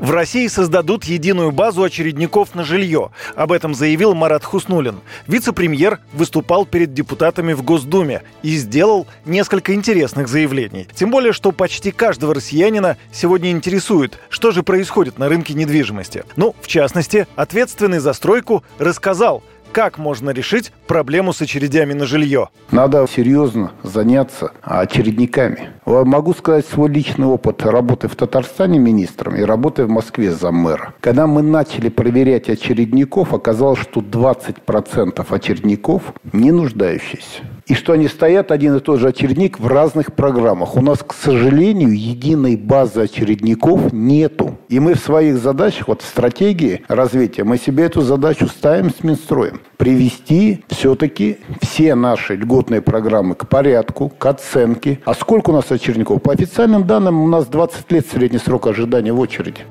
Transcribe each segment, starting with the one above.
В России создадут единую базу очередников на жилье. Об этом заявил Марат Хуснулин. Вице-премьер выступал перед депутатами в Госдуме и сделал несколько интересных заявлений. Тем более, что почти каждого россиянина сегодня интересует, что же происходит на рынке недвижимости. Ну, в частности, ответственный за стройку рассказал – как можно решить проблему с очередями на жилье? Надо серьезно заняться очередниками. Могу сказать свой личный опыт работы в Татарстане министром и работы в Москве за мэра. Когда мы начали проверять очередников, оказалось, что 20% очередников не нуждающиеся и что они стоят один и тот же очередник в разных программах. У нас, к сожалению, единой базы очередников нету. И мы в своих задачах, вот в стратегии развития, мы себе эту задачу ставим с Минстроем. Привести все-таки все наши льготные программы к порядку, к оценке. А сколько у нас очередников? По официальным данным, у нас 20 лет средний срок ожидания в очереди.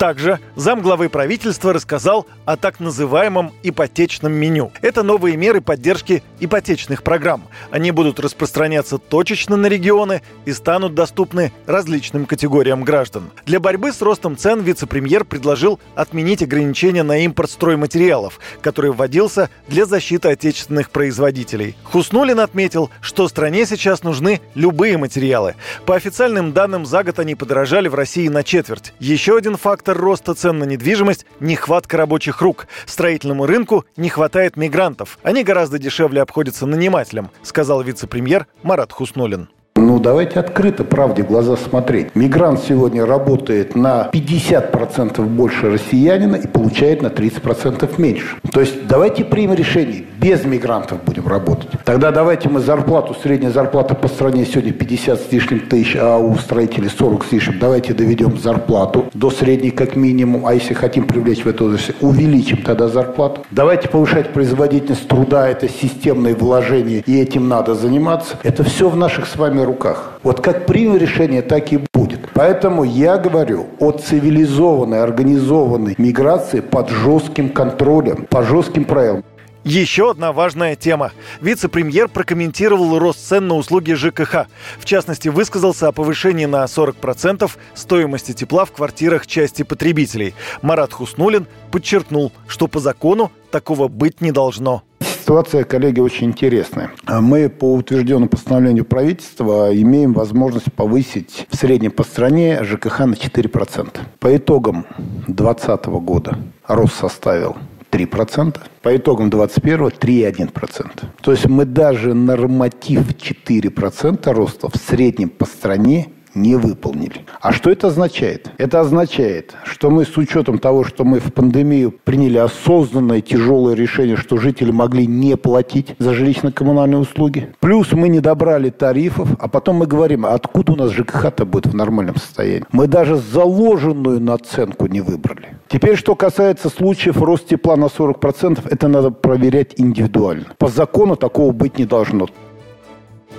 Также замглавы правительства рассказал о так называемом ипотечном меню. Это новые меры поддержки ипотечных программ. Они будут распространяться точечно на регионы и станут доступны различным категориям граждан. Для борьбы с ростом цен вице-премьер предложил отменить ограничения на импорт стройматериалов, который вводился для защиты отечественных производителей. Хуснулин отметил, что стране сейчас нужны любые материалы. По официальным данным, за год они подорожали в России на четверть. Еще один фактор фактор роста цен на недвижимость – нехватка рабочих рук. Строительному рынку не хватает мигрантов. Они гораздо дешевле обходятся нанимателям, сказал вице-премьер Марат Хуснулин. Ну, давайте открыто правде глаза смотреть. Мигрант сегодня работает на 50% больше россиянина и получает на 30% меньше. То есть давайте примем решение. Без мигрантов будем работать. Тогда давайте мы зарплату, средняя зарплата по стране сегодня 50 с лишним тысяч, а у строителей 40 с лишним. Давайте доведем зарплату до средней как минимум. А если хотим привлечь в эту отрасль, увеличим тогда зарплату. Давайте повышать производительность труда. Это системные вложения, и этим надо заниматься. Это все в наших с вами руках. Вот как примем решение, так и будет. Поэтому я говорю о цивилизованной, организованной миграции под жестким контролем, по жестким правилам. Еще одна важная тема. Вице-премьер прокомментировал рост цен на услуги ЖКХ. В частности, высказался о повышении на 40% стоимости тепла в квартирах части потребителей. Марат Хуснулин подчеркнул, что по закону такого быть не должно. Ситуация, коллеги, очень интересная. Мы по утвержденному постановлению правительства имеем возможность повысить в среднем по стране ЖКХ на 4%. По итогам 2020 года рост составил 3%. По итогам 21 3,1%. То есть мы даже норматив 4% роста в среднем по стране не выполнили. А что это означает? Это означает, что мы с учетом того, что мы в пандемию приняли осознанное тяжелое решение, что жители могли не платить за жилищно-коммунальные услуги, плюс мы не добрали тарифов, а потом мы говорим, откуда у нас ЖКХ-то будет в нормальном состоянии. Мы даже заложенную наценку не выбрали. Теперь, что касается случаев роста тепла на 40%, это надо проверять индивидуально. По закону такого быть не должно.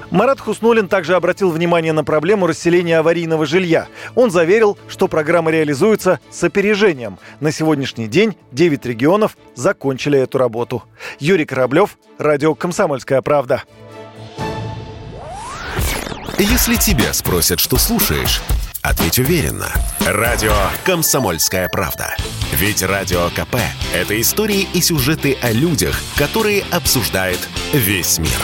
Марат Хуснулин также обратил внимание на проблему расселения аварийного жилья. Он заверил, что программа реализуется с опережением. На сегодняшний день 9 регионов закончили эту работу. Юрий Кораблев, Радио «Комсомольская правда». Если тебя спросят, что слушаешь, ответь уверенно. Радио «Комсомольская правда». Ведь Радио КП – это истории и сюжеты о людях, которые обсуждает весь мир.